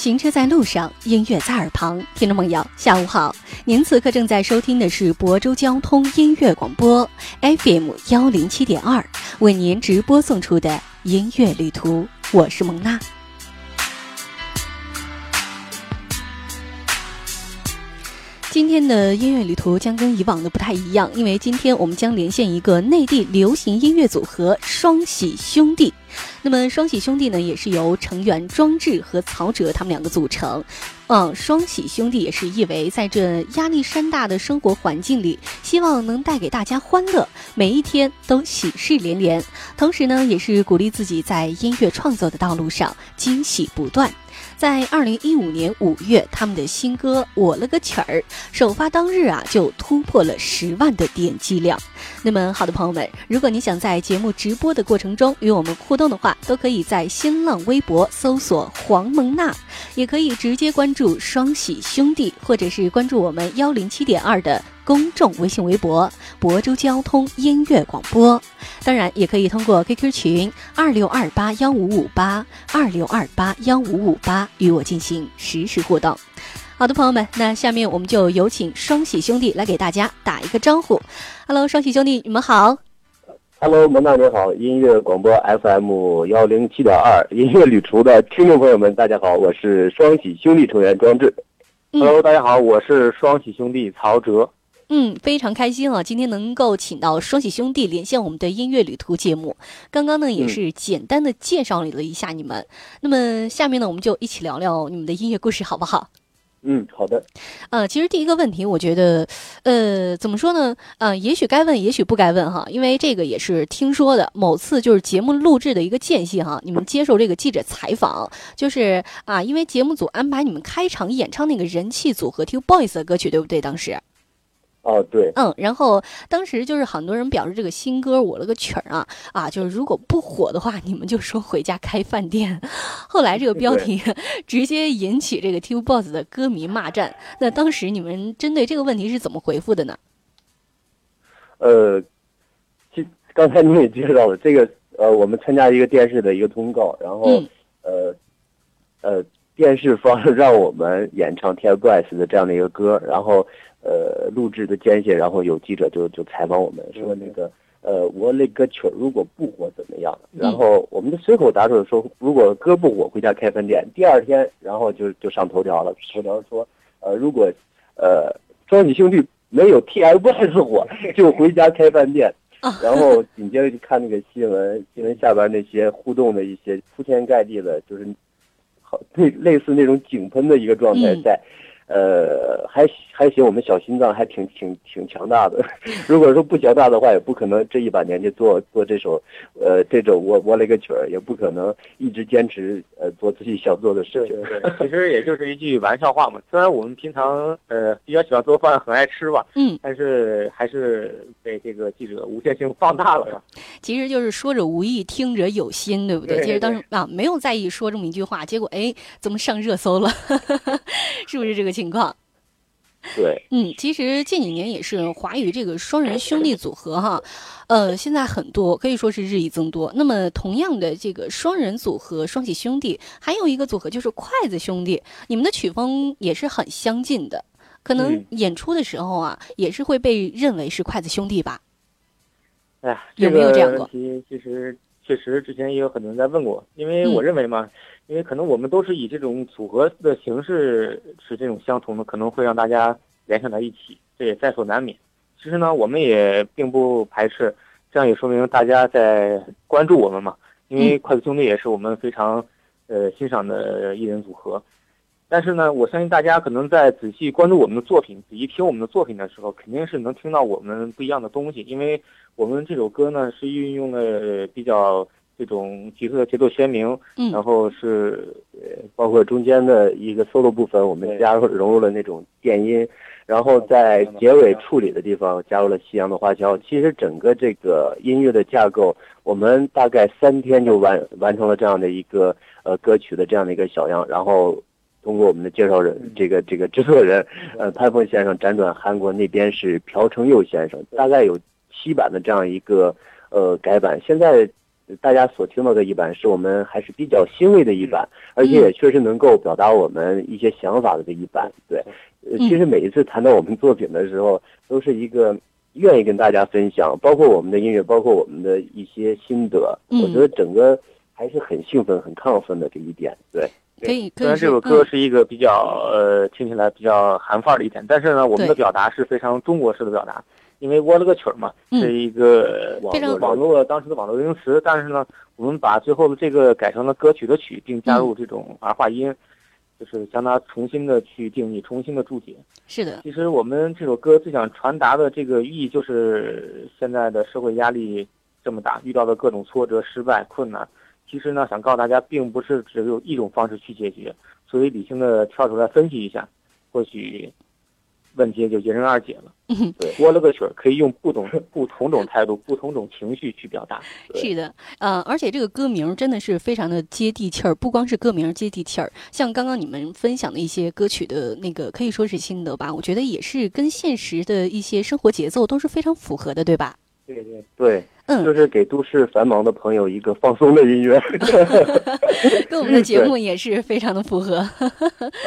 行车在路上，音乐在耳旁。听众朋友，下午好！您此刻正在收听的是亳州交通音乐广播 FM 幺零七点二，为您直播送出的音乐旅途。我是蒙娜。今天的音乐旅途将跟以往的不太一样，因为今天我们将连线一个内地流行音乐组合双喜兄弟。那么双喜兄弟呢，也是由成员庄志和曹哲他们两个组成。嗯，双喜兄弟也是意为在这压力山大的生活环境里，希望能带给大家欢乐，每一天都喜事连连。同时呢，也是鼓励自己在音乐创作的道路上惊喜不断。在二零一五年五月，他们的新歌《我了个曲儿》首发当日啊，就突破了十万的点击量。那么，好的朋友们，如果你想在节目直播的过程中与我们互动的话，都可以在新浪微博搜索“黄蒙娜”，也可以直接关注双喜兄弟，或者是关注我们幺零七点二的。公众微信、微博“亳州交通音乐广播”，当然也可以通过 QQ 群二六二八幺五五八二六二八幺五五八与我进行实时互动。好的，朋友们，那下面我们就有请双喜兄弟来给大家打一个招呼。Hello，双喜兄弟，你们好。Hello，蒙娜你好，音乐广播 FM 幺零七点二音乐旅途的听众朋友们，大家好，我是双喜兄弟成员庄志。Hello，大家好，我是双喜兄弟曹哲。嗯，非常开心啊！今天能够请到双喜兄弟连线我们的音乐旅途节目。刚刚呢，也是简单的介绍了一下你们。那么下面呢，我们就一起聊聊你们的音乐故事，好不好？嗯，好的。呃，其实第一个问题，我觉得，呃，怎么说呢？呃，也许该问，也许不该问哈，因为这个也是听说的。某次就是节目录制的一个间隙哈，你们接受这个记者采访，就是啊，因为节目组安排你们开场演唱那个人气组合 TFBOYS 的歌曲，对不对？当时。哦，对，嗯，然后当时就是很多人表示这个新歌我了个曲儿啊啊，就是如果不火的话，你们就说回家开饭店。后来这个标题直接引起这个 TFBOYS 的歌迷骂战。那当时你们针对这个问题是怎么回复的呢？呃，其刚才您也介绍了这个，呃，我们参加一个电视的一个通告，然后呃呃，电视方让我们演唱 TFBOYS 的这样的一个歌，然后。呃，录制的间隙，然后有记者就就采访我们，说那个呃，我那个曲儿如果不火怎么样？然后我们就随口答出说，如果歌不火，回家开饭店。第二天，然后就就上头条了，头条说，呃，如果呃，庄子兄弟没有 TFBOYS 火，就回家开饭店。然后紧接着就看那个新闻，新闻下边那些互动的一些铺天盖地的，就是好类类似那种井喷的一个状态在。呃，还还行，我们小心脏还挺挺挺强大的。如果说不强大的话，也不可能这一把年纪做做这首，呃，这种我我了个曲儿，也不可能一直坚持呃做自己想做的事情。其实也就是一句玩笑话嘛。虽然我们平常呃比较喜欢做饭，很爱吃吧，嗯，但是还是被这个记者无限性放大了。其实就是说者无意，听者有心，对不对？其实当时啊没有在意说这么一句话，结果哎怎么上热搜了？是不是这个情？况，对，嗯，其实近几年也是华语这个双人兄弟组合哈，呃，现在很多可以说是日益增多。那么同样的这个双人组合双喜兄弟，还有一个组合就是筷子兄弟，你们的曲风也是很相近的，可能演出的时候啊，也是会被认为是筷子兄弟吧？哎呀，有没有这样过？其实确实之前也有很多人在问过，因为我认为嘛。因为可能我们都是以这种组合的形式是这种相同的，可能会让大家联想到一起，这也在所难免。其实呢，我们也并不排斥，这样也说明大家在关注我们嘛。因为筷子兄弟也是我们非常呃欣赏的艺人组合。但是呢，我相信大家可能在仔细关注我们的作品、仔细听我们的作品的时候，肯定是能听到我们不一样的东西。因为我们这首歌呢是运用了比较。这种几个节奏鲜明，嗯，然后是呃，包括中间的一个 solo 部分，我们加入融入了那种电音，然后在结尾处理的地方加入了西洋的花椒。其实整个这个音乐的架构，我们大概三天就完完成了这样的一个呃歌曲的这样的一个小样，然后通过我们的介绍人，这个这个制作人，呃潘凤先生辗转韩国那边是朴成佑先生，大概有七版的这样一个呃改版，现在。大家所听到的一版是我们还是比较欣慰的一版，而且也确实能够表达我们一些想法的这一版。对，其实每一次谈到我们作品的时候，都是一个愿意跟大家分享，包括我们的音乐，包括我们的一些心得。我觉得整个还是很兴奋、很亢奋的这一点。对，可以。虽然这首歌是一个比较呃听起来比较韩范儿的一点，但是呢，我们的表达是非常中国式的表达。因为窝了个曲儿嘛，是一个网络网络当时的网络流行词，但是呢，我们把最后的这个改成了歌曲的曲，并加入这种儿化音，就是将它重新的去定义，重新的注解。是的，其实我们这首歌最想传达的这个寓意就是，现在的社会压力这么大，遇到的各种挫折、失败、困难，其实呢，想告诉大家，并不是只有一种方式去解决，所以理性的跳出来分析一下，或许。问题就迎刃而解了。对，播了个曲儿，可以用不同不同种态度、不同种情绪去表达。是的，呃，而且这个歌名真的是非常的接地气儿，不光是歌名接地气儿，像刚刚你们分享的一些歌曲的那个可以说是心得吧，我觉得也是跟现实的一些生活节奏都是非常符合的，对吧？对对对。嗯，就是给都市繁忙的朋友一个放松的音乐，跟我们的节目也是非常的符合。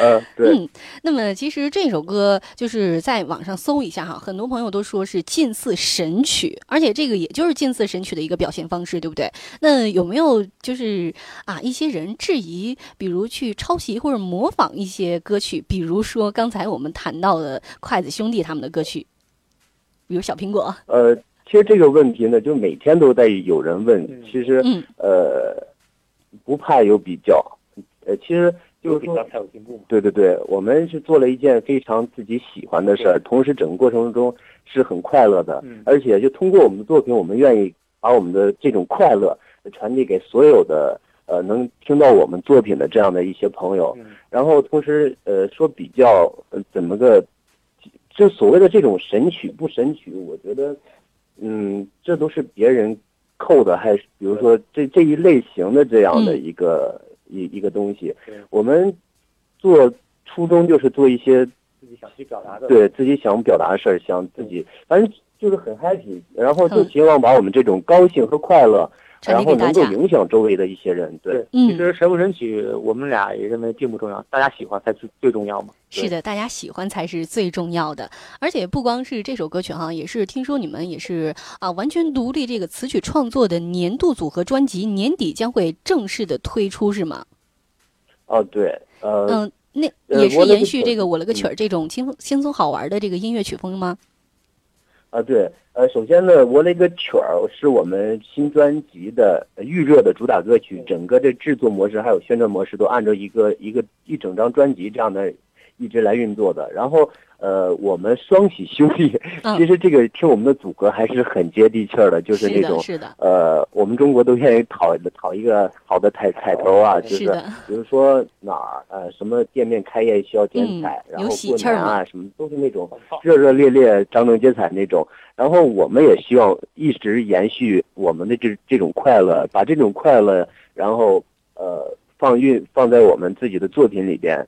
嗯，对。嗯，那么其实这首歌就是在网上搜一下哈，很多朋友都说是近似神曲，而且这个也就是近似神曲的一个表现方式，对不对？那有没有就是啊一些人质疑，比如去抄袭或者模仿一些歌曲，比如说刚才我们谈到的筷子兄弟他们的歌曲，比如小苹果。呃。其实这个问题呢，就每天都在有人问。其实，呃，不怕有比较，呃，其实就是说，对对对，我们是做了一件非常自己喜欢的事儿，同时整个过程中是很快乐的，而且就通过我们的作品，我们愿意把我们的这种快乐传递给所有的呃能听到我们作品的这样的一些朋友。然后同时，呃，说比较怎么个，就所谓的这种神曲不神曲，我觉得。嗯，这都是别人扣的，还是比如说这这一类型的这样的一个一一个东西。我们做初衷就是做一些自己想去表达的，对自己想表达的事儿，想自己反正就是很 happy，然后就希望把我们这种高兴和快乐。然后能够影响周围的一些人，对，其实神不神曲，我们俩也认为并不重要，大家喜欢才是最重要嘛。是的，大家喜欢才是最重要的。而且不光是这首歌曲哈，也是听说你们也是啊，完全独立这个词曲创作的年度组合专辑，年底将会正式的推出，是吗？哦，对，呃，嗯，那也是延续这个我了个曲儿这种轻轻松好玩的这个音乐曲风吗？啊，对。呃，首先呢，我那个曲儿是我们新专辑的预热的主打歌曲，整个这制作模式还有宣传模式都按照一个一个一整张专辑这样的一直来运作的，然后。呃，我们双喜兄弟，其实这个听我们的组合还是很接地气儿的，就是那种，是的，呃，我们中国都愿意讨讨一个好的彩彩头啊，就是比如说哪儿呃什么店面开业需要剪彩，然后过年啊什么都是那种热热烈烈、张灯结彩那种。然后我们也希望一直延续我们的这这种快乐，把这种快乐，然后呃放运放在我们自己的作品里边。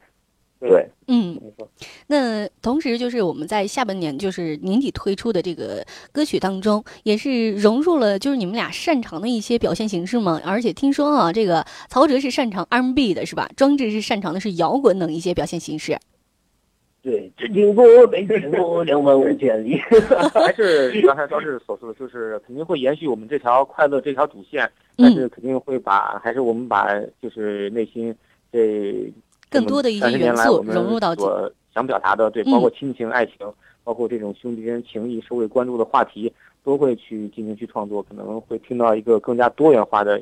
对，嗯，没错那同时就是我们在下半年，就是年底推出的这个歌曲当中，也是融入了就是你们俩擅长的一些表现形式嘛。而且听说啊，这个曹哲是擅长 R&B 的，是吧？庄志是擅长的是摇滚等一些表现形式。对，只经过北京路两万五千里，还是刚才庄志所说的，就是肯定会延续我们这条快乐这条主线，但是肯定会把还是我们把就是内心这。更多的一些元素融入到所想表达的，对，包括亲情、爱情，包括这种兄弟间情谊、社会关注的话题，都会去进行去创作，可能会听到一个更加多元化的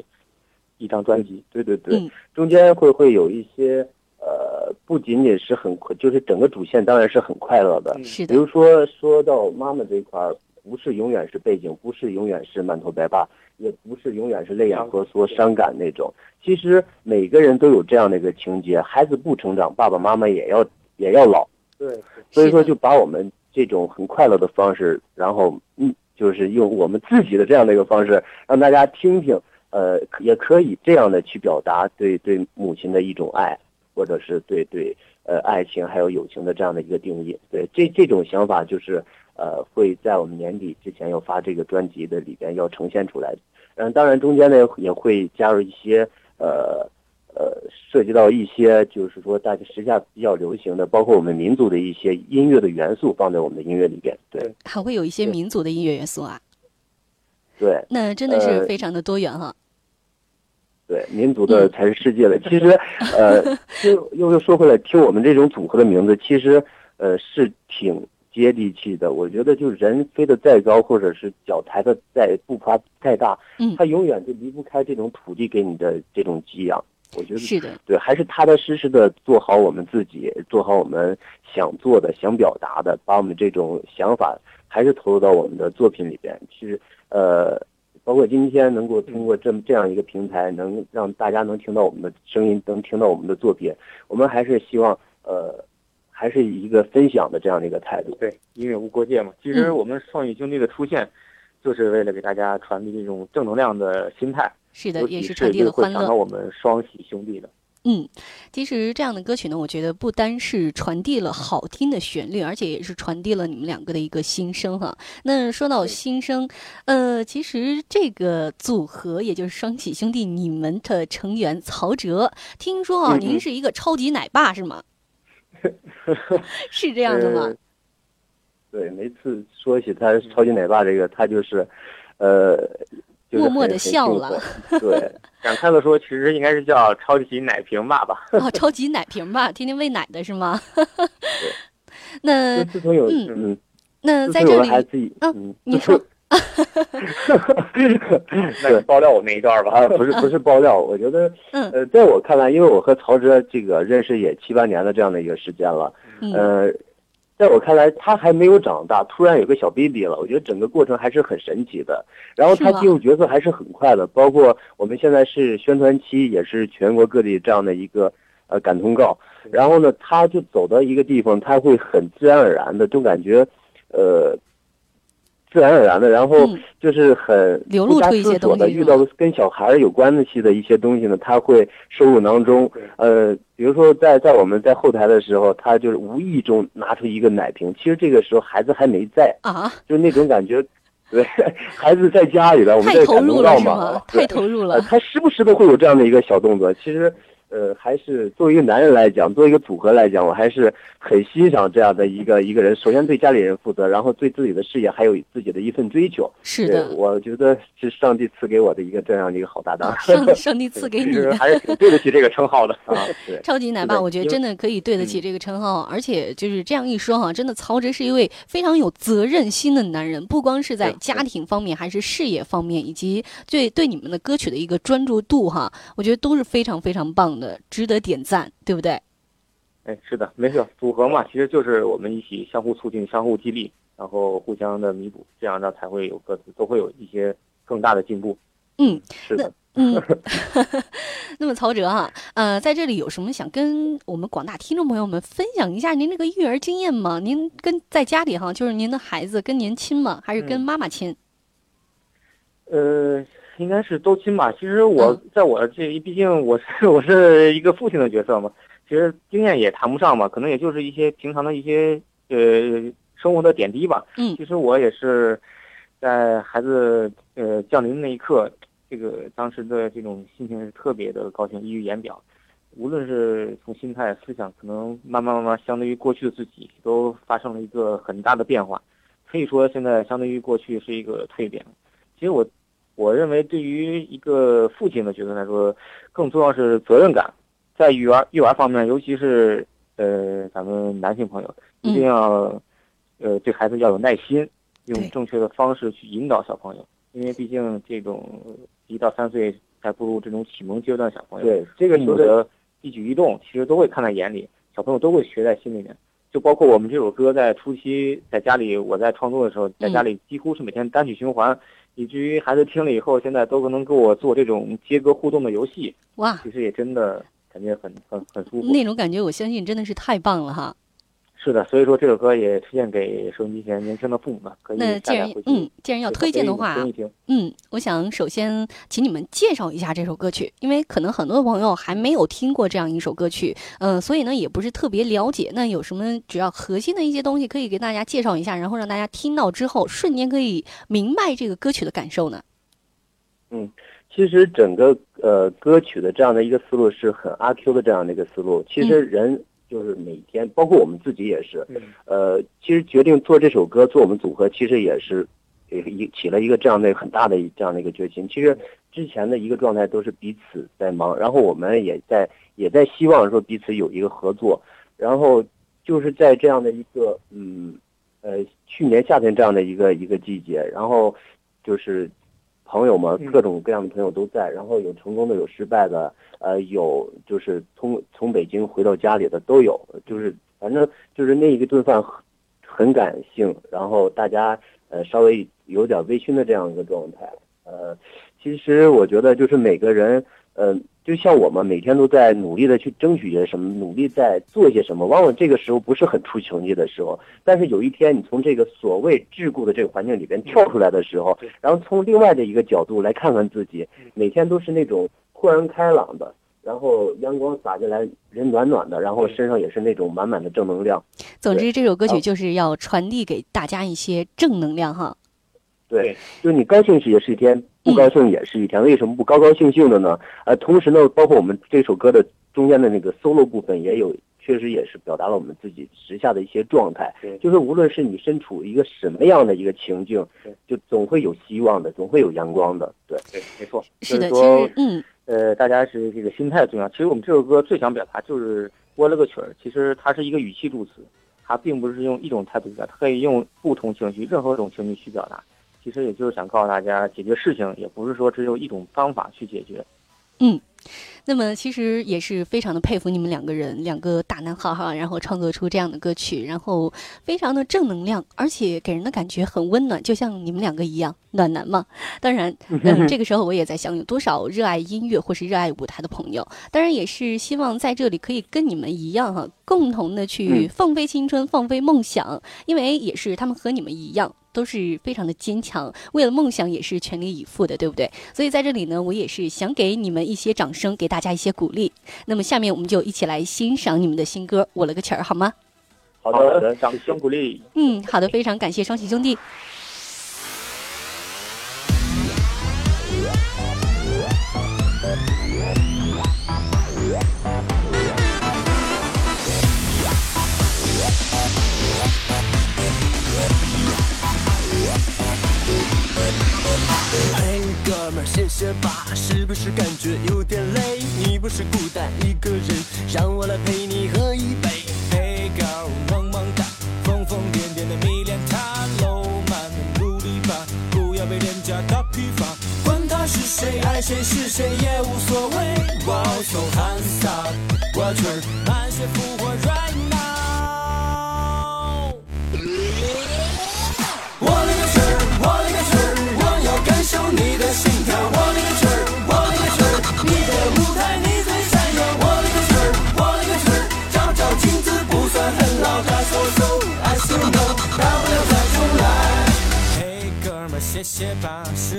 一张专辑。对对对，中间会会有一些呃，不仅仅是很就是整个主线当然是很快乐的，是的。比如说说到妈妈这一块儿，不是永远是背景，不是永远是满头白发。也不是永远是泪眼婆娑、伤感那种。其实每个人都有这样的一个情节：孩子不成长，爸爸妈妈也要也要老。对，所以说就把我们这种很快乐的方式，然后嗯，就是用我们自己的这样的一个方式，让大家听听。呃，也可以这样的去表达对对母亲的一种爱，或者是对对呃爱情还有友情的这样的一个定义。对，这这种想法就是。呃，会在我们年底之前要发这个专辑的里边要呈现出来，嗯，当然中间呢也会加入一些呃呃涉及到一些就是说大家时下比较流行的，包括我们民族的一些音乐的元素放在我们的音乐里边。对，还会有一些民族的音乐元素啊。对，那真的是非常的多元哈。对，民族的才是世界的。其实，呃，又又又说回来，听我们这种组合的名字，其实呃是挺接地气的。我觉得，就人飞得再高，或者是脚抬得再步伐再大，嗯，他永远就离不开这种土地给你的这种给养。我觉得是的，对，还是踏踏实实的做好我们自己，做好我们想做的、想表达的，把我们这种想法还是投入到我们的作品里边。其实，呃。包括今天能够通过这么这样一个平台，能让大家能听到我们的声音，能听到我们的作品，我们还是希望，呃，还是以一个分享的这样的一个态度。对，音乐无国界嘛。其实我们双语兄弟的出现，就是为了给大家传递这种正能量的心态。是的，也是传递了欢乐。想到我们双喜兄弟的。嗯，其实这样的歌曲呢，我觉得不单是传递了好听的旋律，而且也是传递了你们两个的一个心声哈。那说到心声，呃，其实这个组合也就是双喜兄弟，你们的成员曹哲，听说啊，您是一个超级奶爸是吗？是这样的吗？对，每次说起他超级奶爸这个，他就是，呃。默默的笑了，对，感慨的说，其实应该是叫超级奶瓶爸爸。哦，超级奶瓶爸，天天喂奶的是吗？那自从有嗯，那在这里，嗯，你说，那爆料我那一段吧？啊，不是不是爆料，我觉得，呃，在我看来，因为我和曹哲这个认识也七八年的这样的一个时间了，呃。在我看来，他还没有长大，突然有个小 baby 了。我觉得整个过程还是很神奇的。然后他进入角色还是很快的，包括我们现在是宣传期，也是全国各地这样的一个呃赶通告。然后呢，他就走到一个地方，他会很自然而然的，就感觉呃。自然而然的，然后就是很不加思索的，遇到跟小孩有关系的一些东西呢，他会收入囊中。呃，比如说在在我们在后台的时候，他就是无意中拿出一个奶瓶，其实这个时候孩子还没在啊，就那种感觉，对，孩子在家里了，我们在感动到嘛，太投入了，他时不时的会有这样的一个小动作，其实。呃，还是作为一个男人来讲，作为一个组合来讲，我还是很欣赏这样的一个一个人。首先对家里人负责，然后对自己的事业还有自己的一份追求。是的，我觉得是上帝赐给我的一个这样的一个好搭档。上上帝 赐给你的，还是挺对得起这个称号的 啊！超级奶爸，我觉得真的可以对得起这个称号。而且就是这样一说哈，真的曹哲是一位非常有责任心的男人，不光是在家庭方面，还是事业方面，以及对对你们的歌曲的一个专注度哈，我觉得都是非常非常棒的。值得点赞，对不对？哎，是的，没事。组合嘛，其实就是我们一起相互促进、相互激励，然后互相的弥补，这样呢才会有各自都会有一些更大的进步。嗯，是的。嗯，那么曹哲哈，呃，在这里有什么想跟我们广大听众朋友们分享一下您这个育儿经验吗？您跟在家里哈，就是您的孩子跟您亲吗？还是跟妈妈亲？呃。应该是都亲吧。其实我在我这，毕竟我是 我是一个父亲的角色嘛。其实经验也谈不上嘛，可能也就是一些平常的一些呃生活的点滴吧。嗯。其实我也是在孩子呃降临的那一刻，这个当时的这种心情是特别的高兴，溢于言表。无论是从心态、思想，可能慢慢慢慢，相对于过去的自己，都发生了一个很大的变化。可以说，现在相对于过去是一个蜕变。其实我。我认为，对于一个父亲的角色来说，更重要是责任感。在育儿育儿方面，尤其是呃，咱们男性朋友一定要，呃，对孩子要有耐心，用正确的方式去引导小朋友。因为毕竟这种一到三岁才步入这种启蒙阶段，小朋友对这个父母的一举一动，其实都会看在眼里，小朋友都会学在心里面。就包括我们这首歌在初期在家里，我在创作的时候，在家里几乎是每天单曲循环。以至于孩子听了以后，现在都可能跟我做这种接歌互动的游戏。哇，其实也真的感觉很很很舒服。那种感觉，我相信真的是太棒了哈。是的，所以说这首歌也推荐给收音机前年轻的父母们，可以那既然嗯，既然要推荐的话，嗯，我想首先请你们介绍一下这首歌曲，因为可能很多朋友还没有听过这样一首歌曲，嗯，所以呢也不是特别了解。那有什么主要核心的一些东西可以给大家介绍一下，然后让大家听到之后瞬间可以明白这个歌曲的感受呢？嗯，其实整个呃歌曲的这样的一个思路是很阿 Q 的这样的一个思路。其实人就是每天，包括我们自己也是，呃，其实决定做这首歌，做我们组合，其实也是一起了一个这样的很大的这样的一个决心。其实之前的一个状态都是彼此在忙，然后我们也在也在希望说彼此有一个合作，然后就是在这样的一个嗯呃去年夏天这样的一个一个季节，然后就是。朋友们，各种各样的朋友都在，然后有成功的，有失败的，呃，有就是从从北京回到家里的都有，就是反正就是那一顿饭很很感性，然后大家呃稍微有点微醺的这样一个状态，呃，其实我觉得就是每个人，嗯。就像我们每天都在努力的去争取些什么，努力在做些什么，往往这个时候不是很出成绩的时候。但是有一天，你从这个所谓桎梏的这个环境里边跳出来的时候，然后从另外的一个角度来看看自己，每天都是那种豁然开朗的，然后阳光洒进来，人暖暖的，然后身上也是那种满满的正能量。总之，这首歌曲就是要传递给大家一些正能量哈。对，就是你高兴时也是一天，不高兴也是一天。为什么不高高兴兴的呢？呃，同时呢，包括我们这首歌的中间的那个 solo 部分，也有确实也是表达了我们自己时下的一些状态。就是无论是你身处一个什么样的一个情境，就总会有希望的，总会有阳光的。对，对，没错。是的，其实，嗯，呃，大家是这个心态重要。其实我们这首歌最想表达就是播了个曲儿，其实它是一个语气助词，它并不是用一种态度表达，它可以用不同情绪、任何一种情绪去表达。其实也就是想告诉大家，解决事情也不是说只有一种方法去解决。嗯，那么其实也是非常的佩服你们两个人，两个大男孩哈，然后创作出这样的歌曲，然后非常的正能量，而且给人的感觉很温暖，就像你们两个一样暖男嘛。当然，嗯，这个时候我也在想，有多少热爱音乐或是热爱舞台的朋友，当然也是希望在这里可以跟你们一样哈，共同的去放飞青春，放飞梦想，因为也是他们和你们一样。都是非常的坚强，为了梦想也是全力以赴的，对不对？所以在这里呢，我也是想给你们一些掌声，给大家一些鼓励。那么下面我们就一起来欣赏你们的新歌《我了个曲儿》，好吗？好的，掌声鼓励。嗯，好的，非常感谢双喜兄弟。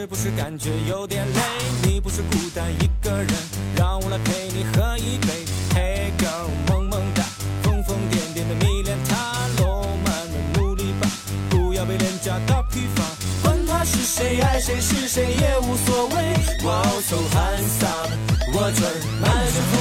不是感觉有点累？你不是孤单一个人，让我来陪你喝一杯。Hey girl，萌萌哒，疯疯癫癫的迷恋他，罗曼的努力吧，不要被廉价打批发。管他是谁，爱谁是谁也无所谓。Wow so handsome，我准满足